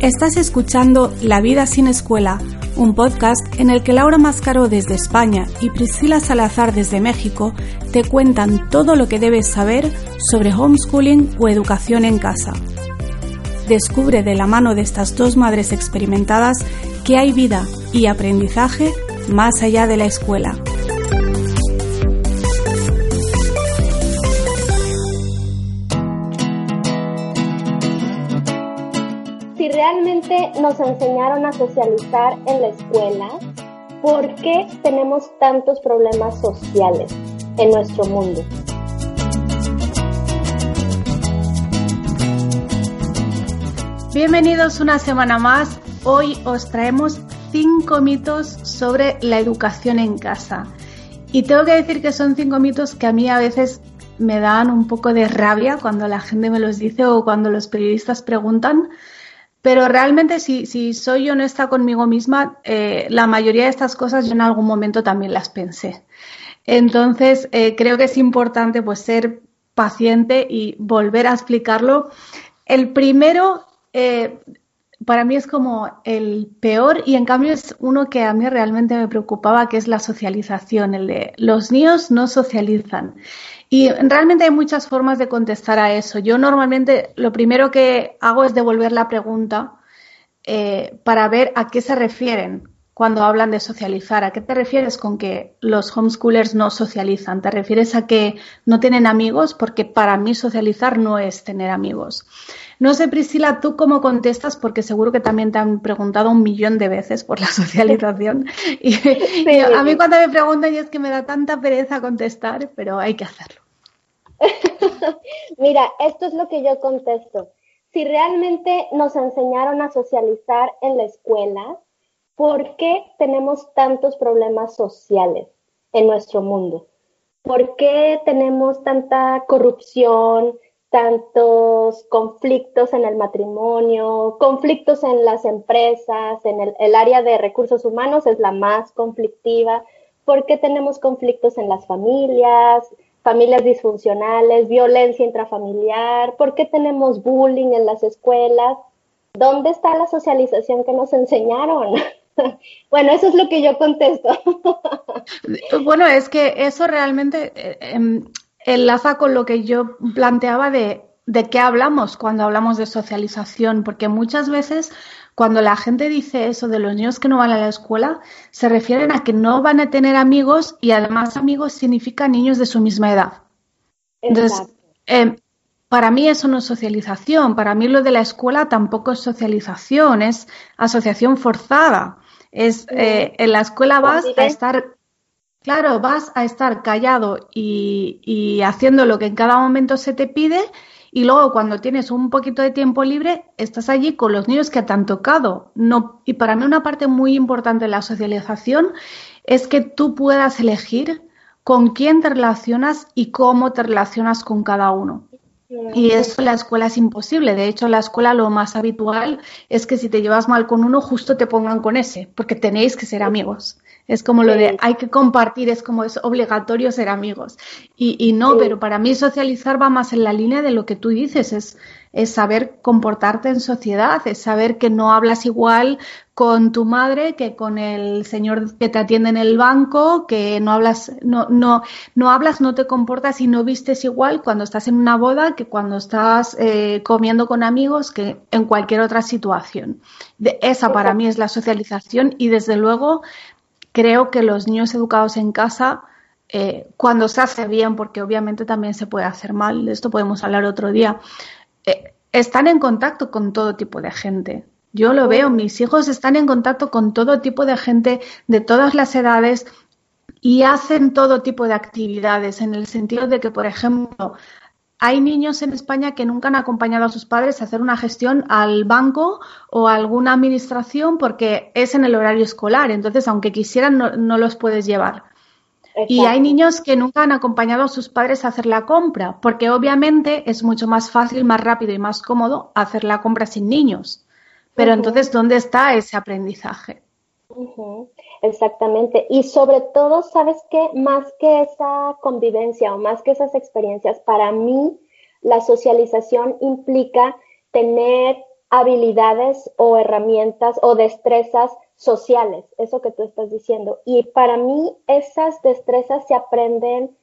Estás escuchando La vida sin escuela, un podcast en el que Laura Mascaro desde España y Priscila Salazar desde México te cuentan todo lo que debes saber sobre homeschooling o educación en casa. Descubre de la mano de estas dos madres experimentadas que hay vida y aprendizaje más allá de la escuela. Nos enseñaron a socializar en la escuela, ¿por qué tenemos tantos problemas sociales en nuestro mundo? Bienvenidos una semana más. Hoy os traemos cinco mitos sobre la educación en casa. Y tengo que decir que son cinco mitos que a mí a veces me dan un poco de rabia cuando la gente me los dice o cuando los periodistas preguntan. Pero realmente si, soy honesta conmigo misma, eh, la mayoría de estas cosas yo en algún momento también las pensé. Entonces eh, creo que es importante pues ser paciente y volver a explicarlo. El primero eh, para mí es como el peor y en cambio es uno que a mí realmente me preocupaba, que es la socialización, el de los niños no socializan. Y realmente hay muchas formas de contestar a eso. Yo normalmente lo primero que hago es devolver la pregunta eh, para ver a qué se refieren cuando hablan de socializar. ¿A qué te refieres con que los homeschoolers no socializan? ¿Te refieres a que no tienen amigos? Porque para mí socializar no es tener amigos. No sé, Priscila, tú cómo contestas, porque seguro que también te han preguntado un millón de veces por la socialización. Y, a mí cuando me preguntan, y es que me da tanta pereza contestar, pero hay que hacerlo. Mira, esto es lo que yo contesto. Si realmente nos enseñaron a socializar en la escuela, ¿por qué tenemos tantos problemas sociales en nuestro mundo? ¿Por qué tenemos tanta corrupción, tantos conflictos en el matrimonio, conflictos en las empresas, en el, área de recursos humanos es la más conflictiva, porque tenemos conflictos en las familias, familias disfuncionales, violencia intrafamiliar, por qué tenemos bullying en las escuelas, ¿dónde está la socialización que nos enseñaron? bueno, eso es lo que yo contesto. bueno, es que eso realmente eh, em, enlaza con lo que yo planteaba de, de qué hablamos cuando hablamos de socialización, porque muchas veces cuando la gente dice eso de los niños que no van a la escuela, se refieren a que no van a tener amigos y además amigos significa niños de su misma edad. Entonces, eh, para mí eso no es socialización, para mí lo de la escuela tampoco es socialización, es asociación forzada. Es eh, en la escuela vas a estar Claro, vas a estar callado y, haciendo lo que en cada momento se te pide y luego cuando tienes un poquito de tiempo libre estás allí con los niños que te han tocado. No, y para mí una parte muy importante de la socialización es que tú puedas elegir con quién te relacionas y cómo te relacionas con cada uno. Y eso en la escuela es imposible. De hecho, en la escuela lo más habitual es que si te llevas mal con uno, justo te pongan con ese, porque tenéis que ser amigos. Es como lo de hay que compartir, es como es obligatorio ser amigos. Y, y no, pero para mí socializar va más en la línea de lo que tú dices, es, es saber comportarte en sociedad, es saber que no hablas igual con tu madre que con el señor que te atiende en el banco, que no hablas, no, no, no hablas, no te comportas y no vistes igual cuando estás en una boda que cuando estás eh, comiendo con amigos que en cualquier otra situación. Esa para mí es la socialización y desde luego creo que los niños educados en casa, eh, cuando se hace bien, porque obviamente también se puede hacer mal, de esto podemos hablar otro día, eh, están en contacto con todo tipo de gente. Yo lo veo, mis hijos están en contacto con todo tipo de gente de todas las edades y hacen todo tipo de actividades, en el sentido de que, por ejemplo, hay niños en España que nunca han acompañado a sus padres a hacer una gestión al banco o a alguna administración porque es en el horario escolar. Entonces, aunque quisieran, no, los puedes llevar. Y hay niños que nunca han acompañado a sus padres a hacer la compra, porque obviamente es mucho más fácil, más rápido y más cómodo hacer la compra sin niños. Pero entonces, ¿dónde está ese aprendizaje? Exactamente. Y sobre todo, ¿sabes qué? Más que esa convivencia o más que esas experiencias, para mí la socialización implica tener habilidades o herramientas o destrezas sociales, eso que tú estás diciendo. Y para mí esas destrezas se aprenden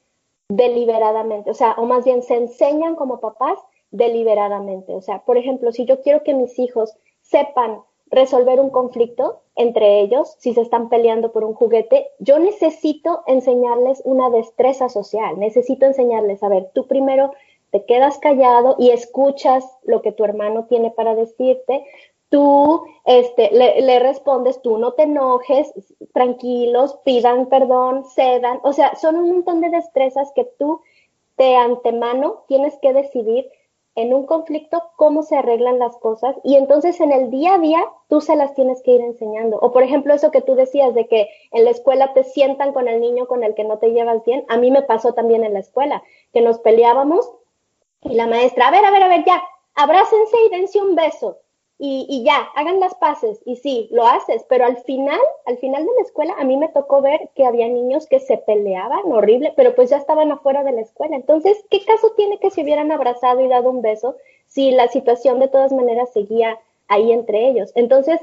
deliberadamente, o sea, o más bien se enseñan como papás deliberadamente. O sea, por ejemplo, si yo quiero que mis hijos sepan resolver un conflicto entre ellos, si se están peleando por un juguete, yo necesito enseñarles una destreza social, necesito enseñarles, a ver, tú primero te quedas callado y escuchas lo que tu hermano tiene para decirte, tú este, le, le, respondes, tú no te enojes, tranquilos, pidan perdón, cedan, o sea, son un montón de destrezas que tú de antemano tienes que decidir en un conflicto cómo se arreglan las cosas. Y entonces en el día a día tú se las tienes que ir enseñando. O por ejemplo eso que tú decías de que en la escuela te sientan con el niño con el que no te llevas bien, a mí me pasó también en la escuela, que nos peleábamos y la maestra, a ver, a ver, a ver, ya, abrácense y dense un beso y, ya, hagan las paces. Y sí, lo haces, pero al final, al final de la escuela, a mí me tocó ver que había niños que se peleaban horrible, pero pues ya estaban afuera de la escuela. Entonces, ¿qué caso tiene que se hubieran abrazado y dado un beso si la situación de todas maneras seguía ahí entre ellos? Entonces,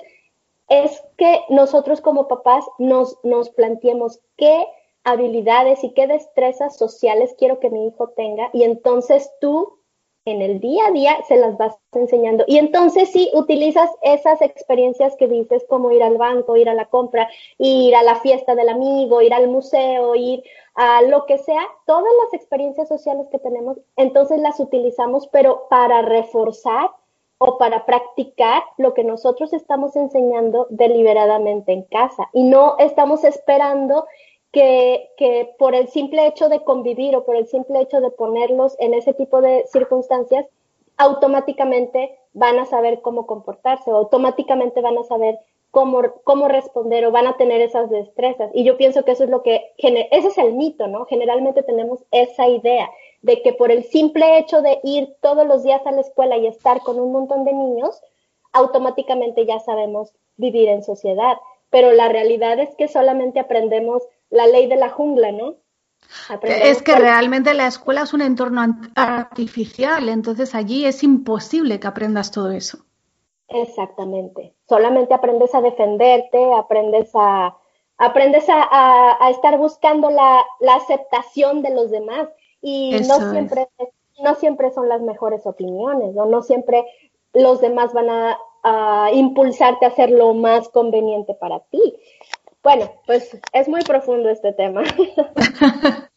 es que nosotros como papás nos, nos planteemos qué habilidades y qué destrezas sociales quiero que mi hijo tenga y entonces tú en el día a día se las vas enseñando. Y entonces si utilizas esas experiencias que dices, como ir al banco, ir a la compra, ir a la fiesta del amigo, ir al museo, ir a lo que sea, todas las experiencias sociales que tenemos, entonces las utilizamos, pero para reforzar o para practicar lo que nosotros estamos enseñando deliberadamente en casa. Y no estamos esperando que, por el simple hecho de convivir o por el simple hecho de ponerlos en ese tipo de circunstancias, automáticamente van a saber cómo comportarse o automáticamente van a saber cómo, cómo responder o van a tener esas destrezas. Y yo pienso que eso es lo que, ese es el mito, ¿no? Generalmente tenemos esa idea de que por el simple hecho de ir todos los días a la escuela y estar con un montón de niños, automáticamente ya sabemos vivir en sociedad. Pero la realidad es que solamente aprendemos la ley de la jungla, ¿no? es que realmente la escuela es un entorno artificial, entonces allí es imposible que aprendas todo eso. Exactamente. Solamente aprendes a defenderte, aprendes a aprendes a, estar buscando la, aceptación de los demás y no siempre no siempre son las mejores opiniones, ¿no? no siempre los demás van a, a impulsarte a hacer lo más conveniente para ti. Bueno, pues es muy profundo este tema.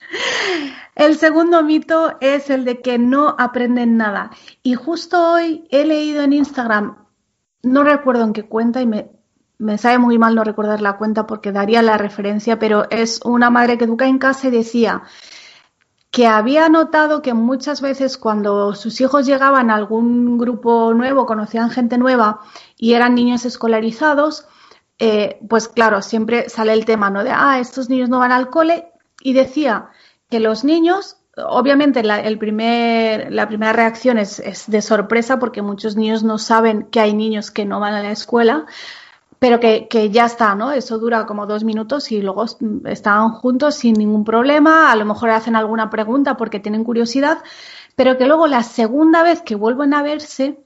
el segundo mito es el de que no aprenden nada. Y justo hoy he leído en Instagram, no recuerdo en qué cuenta y me, me sabe muy mal no recordar la cuenta porque daría la referencia, pero es una madre que educa en casa y decía que había notado que muchas veces cuando sus hijos llegaban a algún grupo nuevo, conocían gente nueva y eran niños escolarizados, eh, pues claro, siempre sale el tema, ¿no? De, ah, estos niños no van al cole. Y decía que los niños, obviamente la, el primer, la primera reacción es, de sorpresa porque muchos niños no saben que hay niños que no van a la escuela, pero que, que, ya está, ¿no? Eso dura como dos minutos y luego están juntos sin ningún problema, a lo mejor hacen alguna pregunta porque tienen curiosidad, pero que luego la segunda vez que vuelven a verse,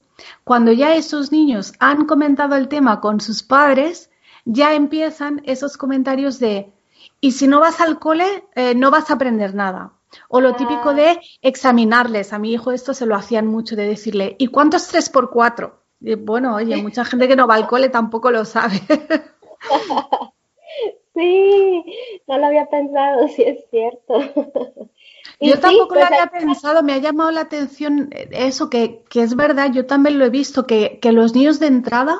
cuando ya esos niños han comentado el tema con sus padres, ya empiezan esos comentarios de, y si no vas al cole, eh, no vas a aprender nada. O lo típico ah. de examinarles. A mi hijo esto se lo hacían mucho de decirle, ¿y cuánto es 3 por 4? bueno, oye, mucha gente que no va al cole tampoco lo sabe. sí, no lo había pensado, sí es cierto. yo tampoco lo pues había pensado, me ha llamado la atención eso, que, que, es verdad, yo también lo he visto, que, que los niños de entrada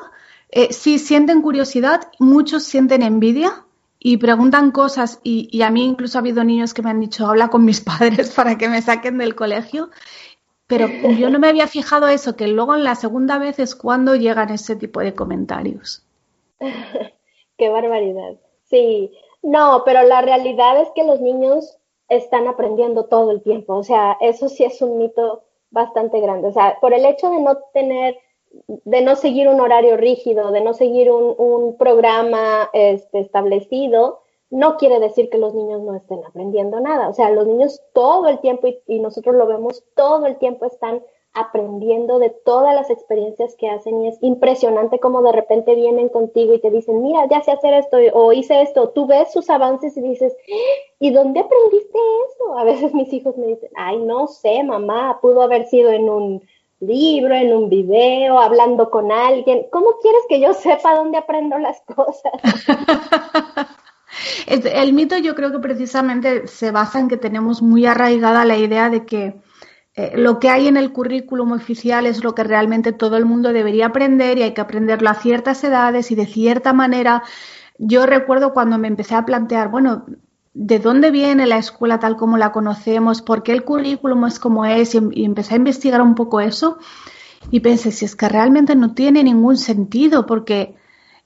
eh, sí sienten curiosidad, muchos sienten envidia y preguntan cosas y, y, a mí incluso ha habido niños que me han dicho, habla con mis padres para que me saquen del colegio. Pero yo no me había fijado eso, que luego en la segunda vez es cuando llegan ese tipo de comentarios. Qué barbaridad. Sí, no, pero la realidad es que los niños están aprendiendo todo el tiempo. O sea, eso sí es un mito bastante grande. O sea, por el hecho de no tener, de no seguir un horario rígido, de no seguir un, un programa este, establecido, no quiere decir que los niños no estén aprendiendo nada. O sea, los niños todo el tiempo, y, y nosotros lo vemos, todo el tiempo están aprendiendo de todas las experiencias que hacen y es impresionante como de repente vienen contigo y te dicen, mira, ya sé hacer esto o hice esto, tú ves sus avances y dices, ¿y dónde aprendiste eso? A veces mis hijos me dicen, ay, no sé, mamá, pudo haber sido en un libro, en un video, hablando con alguien. ¿Cómo quieres que yo sepa dónde aprendo las cosas? El mito yo creo que precisamente se basa en que tenemos muy arraigada la idea de que eh, lo que hay en el currículum oficial es lo que realmente todo el mundo debería aprender y hay que aprenderlo a ciertas edades y de cierta manera. Yo recuerdo cuando me empecé a plantear, bueno, ¿de dónde viene la escuela tal como la conocemos? ¿Por qué el currículum es como es? Y, y empecé a investigar un poco eso y pensé, si es que realmente no tiene ningún sentido porque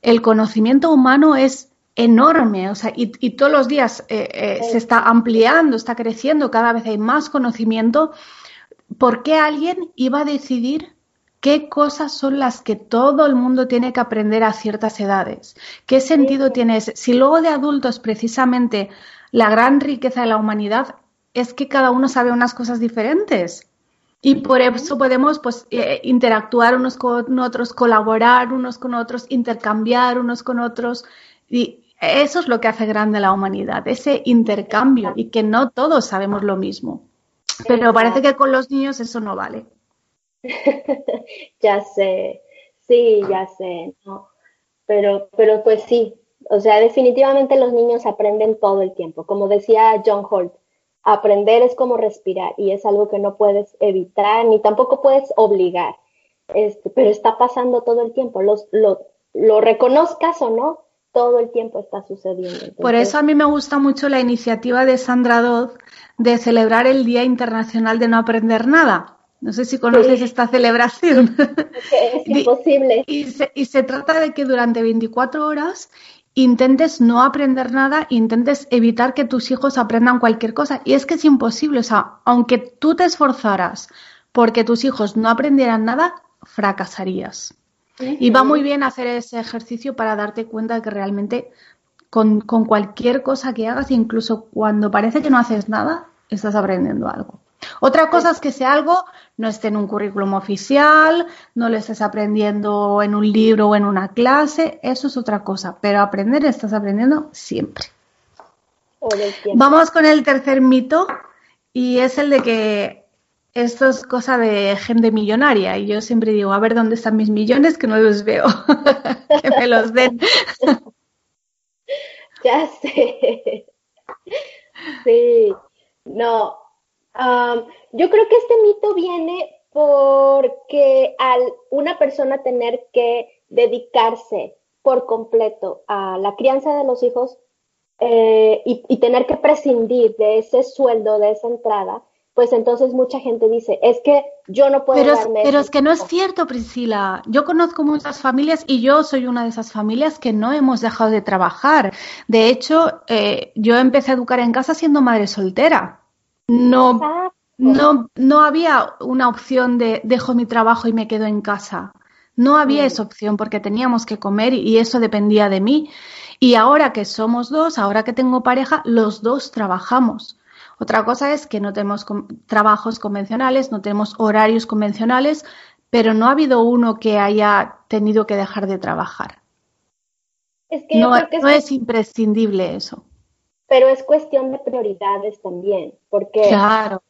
el conocimiento humano es enorme, o sea, y, y todos los días eh, eh, se está ampliando, está creciendo, cada vez hay más conocimiento ¿por qué alguien iba a decidir qué cosas son las que todo el mundo tiene que aprender a ciertas edades? ¿Qué sentido tiene eso? Si luego de adultos precisamente la gran riqueza de la humanidad es que cada uno sabe unas cosas diferentes. Y por eso podemos pues, eh, interactuar unos con otros, colaborar unos con otros, intercambiar unos con otros. Y eso es lo que hace grande la humanidad, ese intercambio y que no todos sabemos lo mismo. Pero parece que con los niños eso no vale. ya sé, sí, ya sé, ¿no? Pero, pero pues sí, o sea, definitivamente los niños aprenden todo el tiempo. Como decía John Holt, aprender es como respirar y es algo que no puedes evitar ni tampoco puedes obligar. Este, pero está pasando todo el tiempo, Los, lo, lo reconozcas o no, todo el tiempo está sucediendo. Por eso a mí me gusta mucho la iniciativa de Sandra Dodd de celebrar el Día Internacional de No Aprender Nada. No sé si conoces esta celebración. Es imposible. Y se, y se trata de que durante 24 horas intentes no aprender nada, intentes evitar que tus hijos aprendan cualquier cosa. Y es que es imposible. O sea, aunque tú te esforzaras porque tus hijos no aprendieran nada, fracasarías. Y va muy bien hacer ese ejercicio para darte cuenta de que realmente con, con, cualquier cosa que hagas, incluso cuando parece que no haces nada, estás aprendiendo algo. Otra cosa es que ese algo no esté en un currículum oficial, no lo estés aprendiendo en un libro o en una clase, eso es otra cosa, pero aprender estás aprendiendo siempre. Vamos con el tercer mito y es el de que esto es cosa de gente millonaria y yo siempre digo, a ver dónde están mis millones que no los veo, que me los den. ya sé. Sí, no. Um, yo creo que este mito viene porque al una persona tener que dedicarse por completo a la crianza de los hijos eh, y, y tener que prescindir de ese sueldo, de esa entrada, pues entonces mucha gente dice, es que yo no puedo pero, darme Pero es que no es cierto, Priscila. Yo conozco muchas familias y yo soy una de esas familias que no hemos dejado de trabajar. De hecho, eh, yo empecé a educar en casa siendo madre soltera. No, no, no había una opción de dejo mi trabajo y me quedo en casa. No había esa opción porque teníamos que comer y eso dependía de mí. Y ahora que somos dos, ahora que tengo pareja, los dos trabajamos. Otra cosa es que no tenemos trabajos convencionales, no tenemos horarios convencionales, pero no ha habido uno que haya tenido que dejar de trabajar. Es que no, no es, es imprescindible eso. Pero es cuestión de prioridades también, porque... Claro.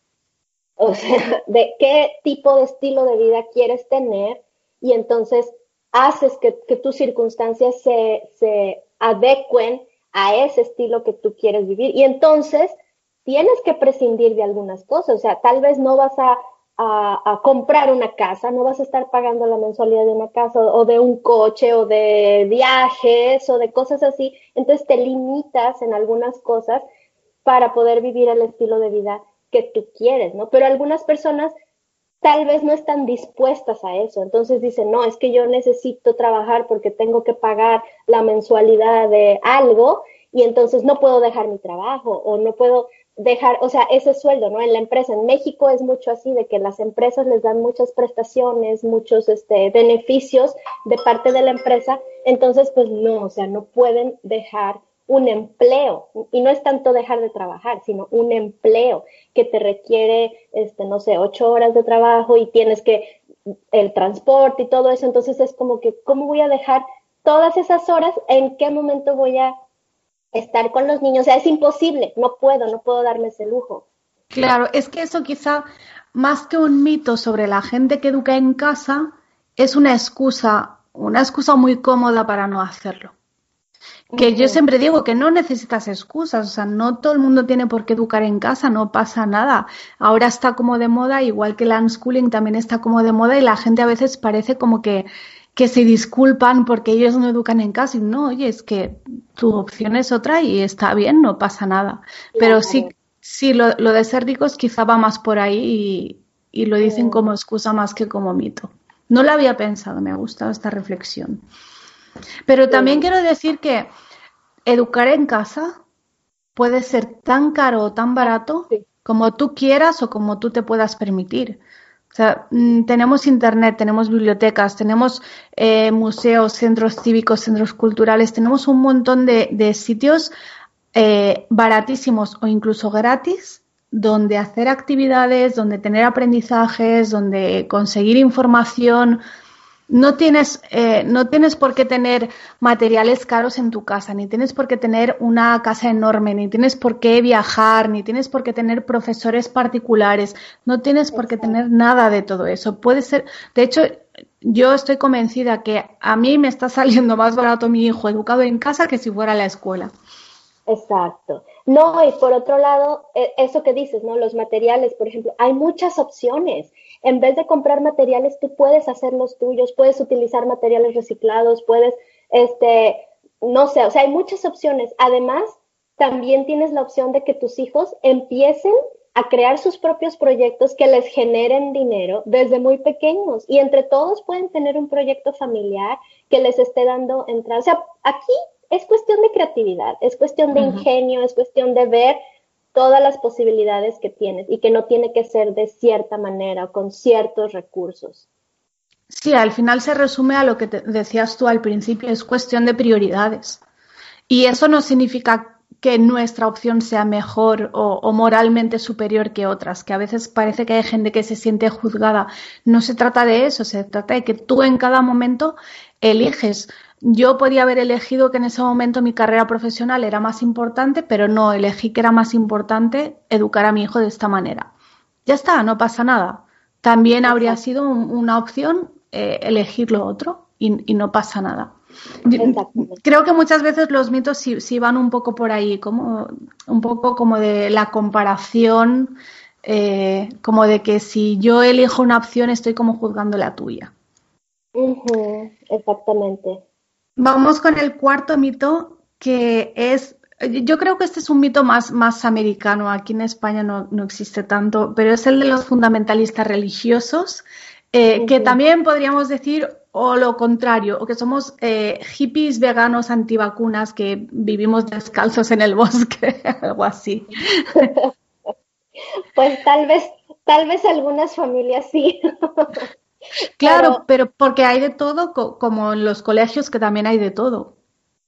O sea, de qué tipo de estilo de vida quieres tener y entonces haces que, que tus circunstancias se, se adecuen a ese estilo que tú quieres vivir. Y entonces tienes que prescindir de algunas cosas, o sea, tal vez no vas a a, comprar una casa, no vas a estar pagando la mensualidad de una casa o, de un coche o de viajes o de cosas así, entonces te limitas en algunas cosas para poder vivir el estilo de vida que tú quieres, ¿no? Pero algunas personas tal vez no están dispuestas a eso, entonces dicen, no, es que yo necesito trabajar porque tengo que pagar la mensualidad de algo y entonces no puedo dejar mi trabajo o no puedo dejar, o sea, ese sueldo, ¿no? En la empresa, en México es mucho así, de que las empresas les dan muchas prestaciones, muchos este, beneficios de parte de la empresa, entonces pues no, o sea, no pueden dejar un empleo, y no es tanto dejar de trabajar, sino un empleo que te requiere, este, no sé, ocho horas de trabajo y tienes que el transporte y todo eso, entonces es como que, ¿cómo voy a dejar todas esas horas? ¿En qué momento voy a estar con los niños. O sea, es imposible, no puedo, no puedo darme ese lujo. Claro, es que eso quizá, más que un mito sobre la gente que educa en casa, es una excusa, una excusa muy cómoda para no hacerlo. Que yo siempre digo que no necesitas excusas, o sea, no todo el mundo tiene por qué educar en casa, no pasa nada. Ahora está como de moda, igual que el unschooling también está como de moda y la gente a veces parece como que que se disculpan porque ellos no educan en casa y no, oye, es que tu opción es otra y está bien, no pasa nada. Pero sí, sí lo, de ser ricos quizá va más por ahí y, lo dicen como excusa más que como mito. No lo había pensado, me ha gustado esta reflexión. Pero también quiero decir que educar en casa puede ser tan caro o tan barato como tú quieras o como tú te puedas permitir. O sea, mm, tenemos internet, tenemos bibliotecas, tenemos eh, museos, centros cívicos, centros culturales, tenemos un montón de, sitios eh, baratísimos o incluso gratis donde hacer actividades, donde tener aprendizajes, donde conseguir información no tienes, eh, no tienes por qué tener materiales caros en tu casa, ni tienes por qué tener una casa enorme, ni tienes por qué viajar, ni tienes por qué tener profesores particulares, no tienes por qué tener nada de todo eso. Puede ser, de hecho, yo estoy convencida que a mí me está saliendo más barato mi hijo educado en casa que si fuera a la escuela. Exacto. No, y por otro lado, e, eso que dices, ¿no? Los materiales, por ejemplo, hay muchas opciones en vez de comprar materiales, tú puedes hacer los tuyos, puedes utilizar materiales reciclados, puedes, este, no sé, o sea, hay muchas opciones. Además, también tienes la opción de que tus hijos empiecen a crear sus propios proyectos que les generen dinero desde muy pequeños y entre todos pueden tener un proyecto familiar que les esté dando entrada. O sea, aquí es cuestión de creatividad, es cuestión de ingenio, es cuestión de ver todas las posibilidades que tienes y que no tiene que ser de cierta manera o con ciertos recursos. Sí, al final se resume a lo que decías tú al principio, es cuestión de prioridades. Y eso no significa que nuestra opción sea mejor o, o, moralmente superior que otras, que a veces parece que hay gente que se siente juzgada. No se trata de eso, se trata de que tú en cada momento eliges yo podía haber elegido que en ese momento mi carrera profesional era más importante, pero no, elegí que era más importante educar a mi hijo de esta manera. Ya está, no pasa nada. También habría sido una opción eh, elegir lo otro y, no pasa nada. Creo que muchas veces los mitos sí, van un poco por ahí, como un poco como de la comparación, eh, como de que si yo elijo una opción estoy como juzgando la tuya. exactamente. Vamos con el cuarto mito, que es, yo creo que este es un mito más, más americano, aquí en España no, existe tanto, pero es el de los fundamentalistas religiosos, eh, que también podríamos decir o lo contrario, o que somos eh, hippies veganos antivacunas que vivimos descalzos en el bosque, algo así. Pues tal vez, tal vez algunas familias sí. Claro, pero, porque hay de todo, como en los colegios que también hay de todo.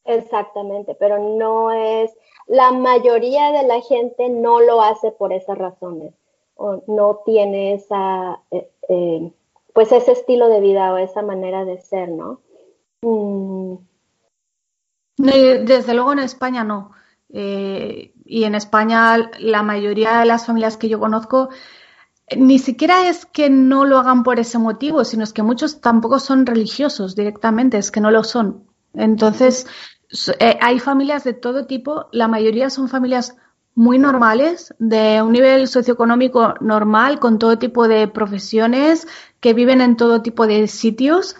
Exactamente, pero no es, la mayoría de la gente no lo hace por esas razones, o no tiene esa, eh, eh, pues ese estilo de vida o esa manera de ser, ¿no? Mm. Desde luego en España no. Eh, y en España la mayoría de las familias que yo conozco ni siquiera es que no lo hagan por ese motivo, sino es que muchos tampoco son religiosos directamente, es que no lo son. Entonces, eh, hay familias de todo tipo, la mayoría son familias muy normales, de un nivel socioeconómico normal, con todo tipo de profesiones, que viven en todo tipo de sitios.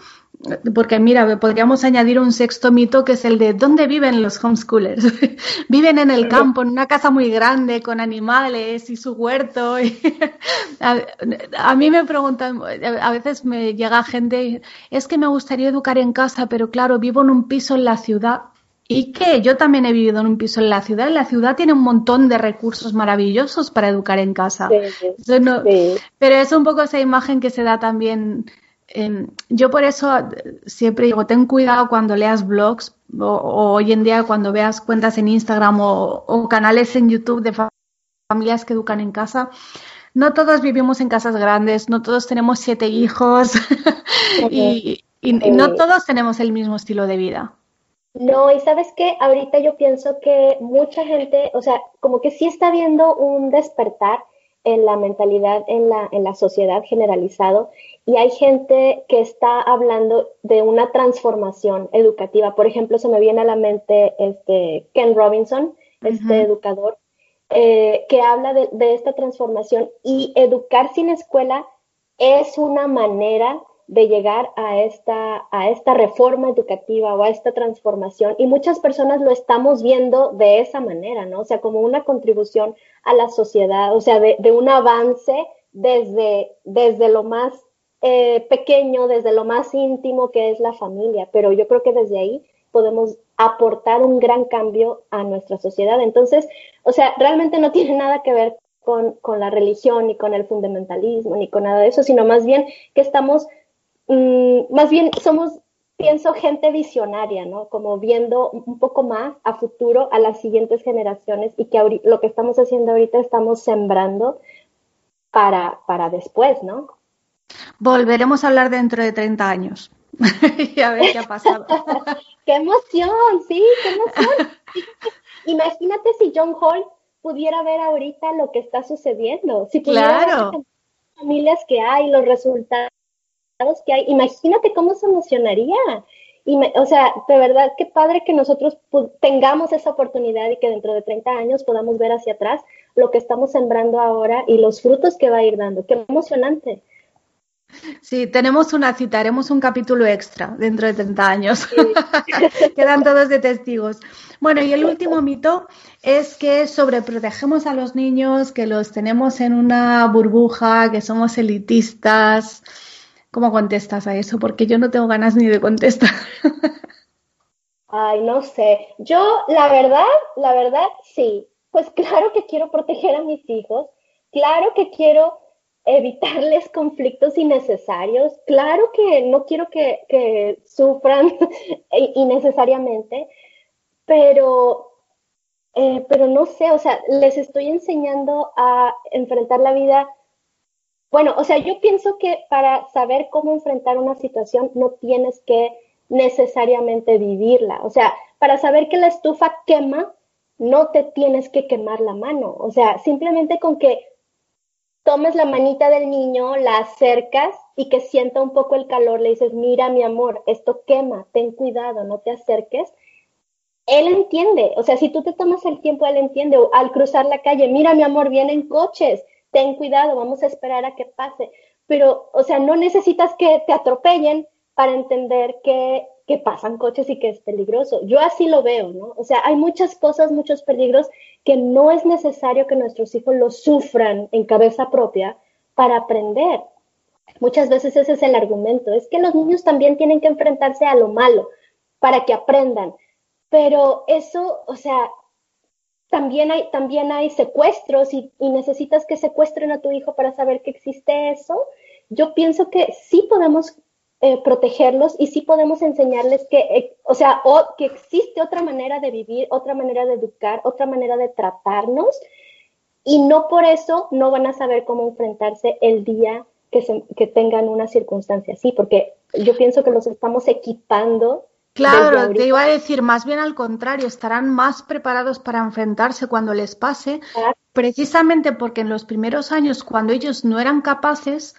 Porque mira, podríamos añadir un sexto mito que es el de ¿dónde viven los homeschoolers? viven en el campo, en una casa muy grande, con animales y su huerto. a, mí me preguntan, a veces me llega gente, es que me gustaría educar en casa, pero claro, vivo en un piso en la ciudad. Y que yo también he vivido en un piso en la ciudad. La ciudad tiene un montón de recursos maravillosos para educar en casa. Pero es un poco esa imagen que se da también. Yo por eso siempre digo, ten cuidado cuando leas blogs o, hoy en día cuando veas cuentas en Instagram o, canales en YouTube de familias que educan en casa. No todos vivimos en casas grandes, no todos tenemos siete hijos y no todos tenemos el mismo estilo de vida. No, y sabes que ahorita yo pienso que mucha gente, o sea, como que sí está viendo un despertar en la mentalidad, en la, en la sociedad generalizado, y hay gente que está hablando de una transformación educativa. Por ejemplo, se me viene a la mente este Ken Robinson, este educador, eh, que habla de, de esta transformación y educar sin escuela es una manera de llegar a esta, a esta reforma educativa o a esta transformación. Y muchas personas lo estamos viendo de esa manera, ¿no? O sea, como una contribución a la sociedad, o sea, de, un avance desde, desde lo más eh, pequeño, desde lo más íntimo que es la familia. Pero yo creo que desde ahí podemos aportar un gran cambio a nuestra sociedad. Entonces, o sea, realmente no tiene nada que ver con, con la religión, ni con el fundamentalismo, ni con nada de eso, sino más bien que estamos Mm, más bien somos, pienso, gente visionaria, ¿no? Como viendo un poco más a futuro a las siguientes generaciones y que lo que estamos haciendo ahorita estamos sembrando para, para después, ¿no? Volveremos a hablar dentro de 30 años y a ver qué ha pasado. ¡Qué emoción! Sí, qué emoción. Imagínate si John Hall pudiera ver ahorita lo que está sucediendo. Si pudiera claro. ver las familias que hay, los resultados que hay. Imagínate cómo se emocionaría. Y o sea, de verdad, qué padre que nosotros tengamos esa oportunidad y que dentro de 30 años podamos ver hacia atrás lo que estamos sembrando ahora y los frutos que va a ir dando. Qué emocionante. Sí, tenemos una cita, haremos un capítulo extra dentro de 30 años. Quedan todos de testigos. Bueno, y el último mito es que sobreprotegemos a los niños, que los tenemos en una burbuja, que somos elitistas. ¿Cómo contestas a eso? Porque yo no tengo ganas ni de contestar. Ay, no sé. Yo, la verdad, la verdad, sí. Pues claro que quiero proteger a mis hijos. Claro que quiero evitarles conflictos innecesarios. Claro que no quiero que, sufran innecesariamente. Pero, eh, pero no sé, o sea, les estoy enseñando a enfrentar la vida bueno, o sea, yo pienso que para saber cómo enfrentar una situación no tienes que necesariamente vivirla. O sea, para saber que la estufa quema, no te tienes que quemar la mano. O sea, simplemente con que tomes la manita del niño, la acercas y que sienta un poco el calor, le dices, mira mi amor, esto quema, ten cuidado, no te acerques. Él entiende, o sea, si tú te tomas el tiempo, él entiende. O al cruzar la calle, mira mi amor, vienen coches, ten cuidado, vamos a esperar a que pase. Pero, o sea, no necesitas que te atropellen para entender que, que pasan coches y que es peligroso. Yo así lo veo, ¿no? O sea, hay muchas cosas, muchos peligros que no es necesario que nuestros hijos los sufran en cabeza propia para aprender. Muchas veces ese es el argumento, es que los niños también tienen que enfrentarse a lo malo para que aprendan. Pero eso, o sea, también hay, también hay secuestros y, necesitas que secuestren a tu hijo para saber que existe eso. Yo pienso que sí podemos eh, protegerlos y sí podemos enseñarles que, eh, o sea, que existe otra manera de vivir, otra manera de educar, otra manera de tratarnos y no por eso no van a saber cómo enfrentarse el día que, se, que tengan una circunstancia así, porque yo pienso que los estamos equipando Claro, te iba a decir, más bien al contrario, estarán más preparados para enfrentarse cuando les pase, precisamente porque en los primeros años, cuando ellos no eran capaces,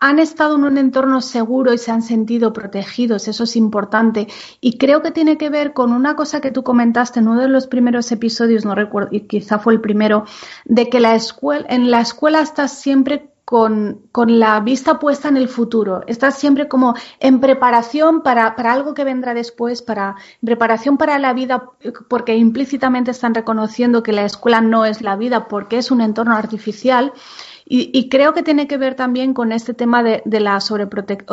han estado en un entorno seguro y se han sentido protegidos, eso es importante. Y creo que tiene que ver con una cosa que tú comentaste en uno de los primeros episodios, no recuerdo, y quizá fue el primero, de que la escuela, en la escuela estás siempre con, con, la vista puesta en el futuro. Estás siempre como en preparación para, para, algo que vendrá después, para preparación para la vida, porque implícitamente están reconociendo que la escuela no es la vida, porque es un entorno artificial. Y, creo que tiene que ver también con este tema de, la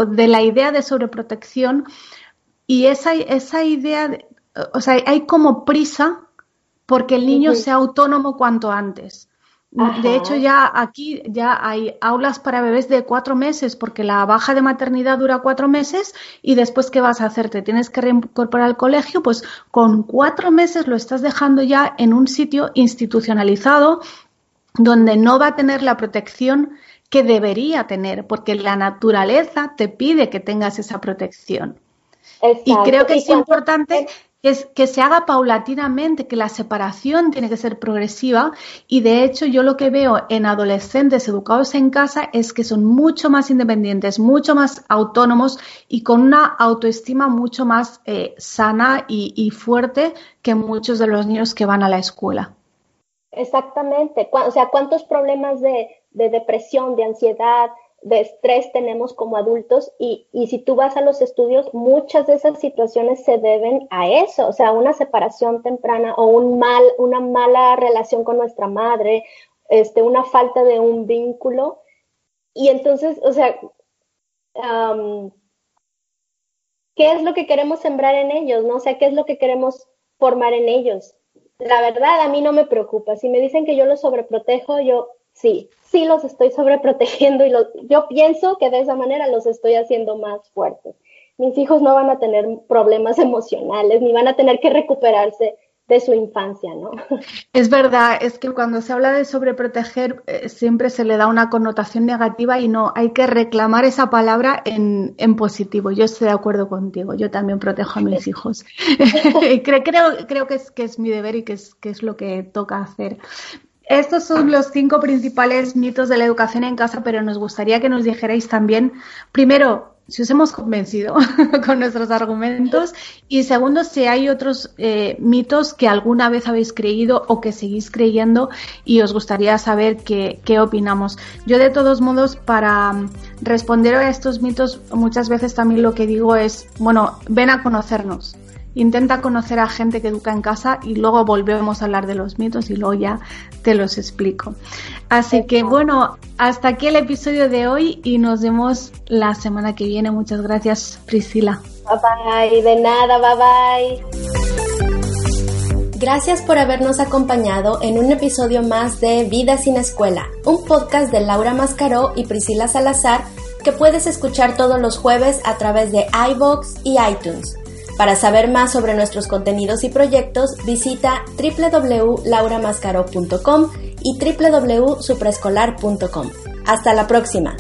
de la idea de sobreprotección y esa, esa idea, o sea, hay como prisa porque el niño sea autónomo cuanto antes. De hecho, ya aquí ya hay aulas para bebés de cuatro meses, porque la baja de maternidad dura cuatro meses y después, ¿qué vas a hacer? ¿Te tienes que reincorporar al colegio? Pues con cuatro meses lo estás dejando ya en un sitio institucionalizado donde no va a tener la protección que debería tener, porque la naturaleza te pide que tengas esa protección. Y creo que es importante que, es, que se haga paulatinamente, que la separación tiene que ser progresiva y de hecho yo lo que veo en adolescentes educados en casa es que son mucho más independientes, mucho más autónomos y con una autoestima mucho más eh, sana y fuerte que muchos de los niños que van a la escuela. Exactamente. O sea, ¿cuántos problemas de, depresión, de ansiedad, de estrés tenemos como adultos? Y, y, si tú vas a los estudios, muchas de esas situaciones se deben a eso, o sea, una separación temprana o un mal, una mala relación con nuestra madre, este, una falta de un vínculo. Y entonces, o sea, ¿qué es lo que queremos sembrar en ellos? ¿No? O sea, ¿qué es lo que queremos formar en ellos? la verdad a mí no me preocupa. Si me dicen que yo los sobreprotejo, yo sí, sí los estoy sobreprotegiendo y yo pienso que de esa manera los estoy haciendo más fuertes. Mis hijos no van a tener problemas emocionales ni van a tener que recuperarse de su infancia, ¿no? Es verdad, es que cuando se habla de sobreproteger eh, siempre se le da una connotación negativa y no, hay que reclamar esa palabra en, en positivo. Yo estoy de acuerdo contigo, yo también protejo a mis hijos. creo, creo, creo que, es, que es mi deber y que es, que es lo que toca hacer. Estos son los cinco principales mitos de la educación en casa, pero nos gustaría que nos dijerais también, primero, si os hemos convencido con nuestros argumentos y segundo, si hay otros eh, mitos que alguna vez habéis creído o que seguís creyendo y os gustaría saber qué, qué opinamos. Yo de todos modos, para responder a estos mitos, muchas veces también lo que digo es, bueno, ven a conocernos intenta conocer a gente que educa en casa y luego volvemos a hablar de los mitos y luego ya te los explico. Así que bueno, hasta aquí el episodio de hoy y nos vemos la semana que viene. Muchas gracias, Priscila. Bye bye, de nada, bye bye. Gracias por habernos acompañado en un episodio más de Vida sin Escuela, un podcast de Laura Mascaró y Priscila Salazar que puedes escuchar todos los jueves a través de iBox y iTunes. Para saber más sobre nuestros contenidos y proyectos, visita www.lauramascaro.com y www.supraescolar.com. Hasta la próxima.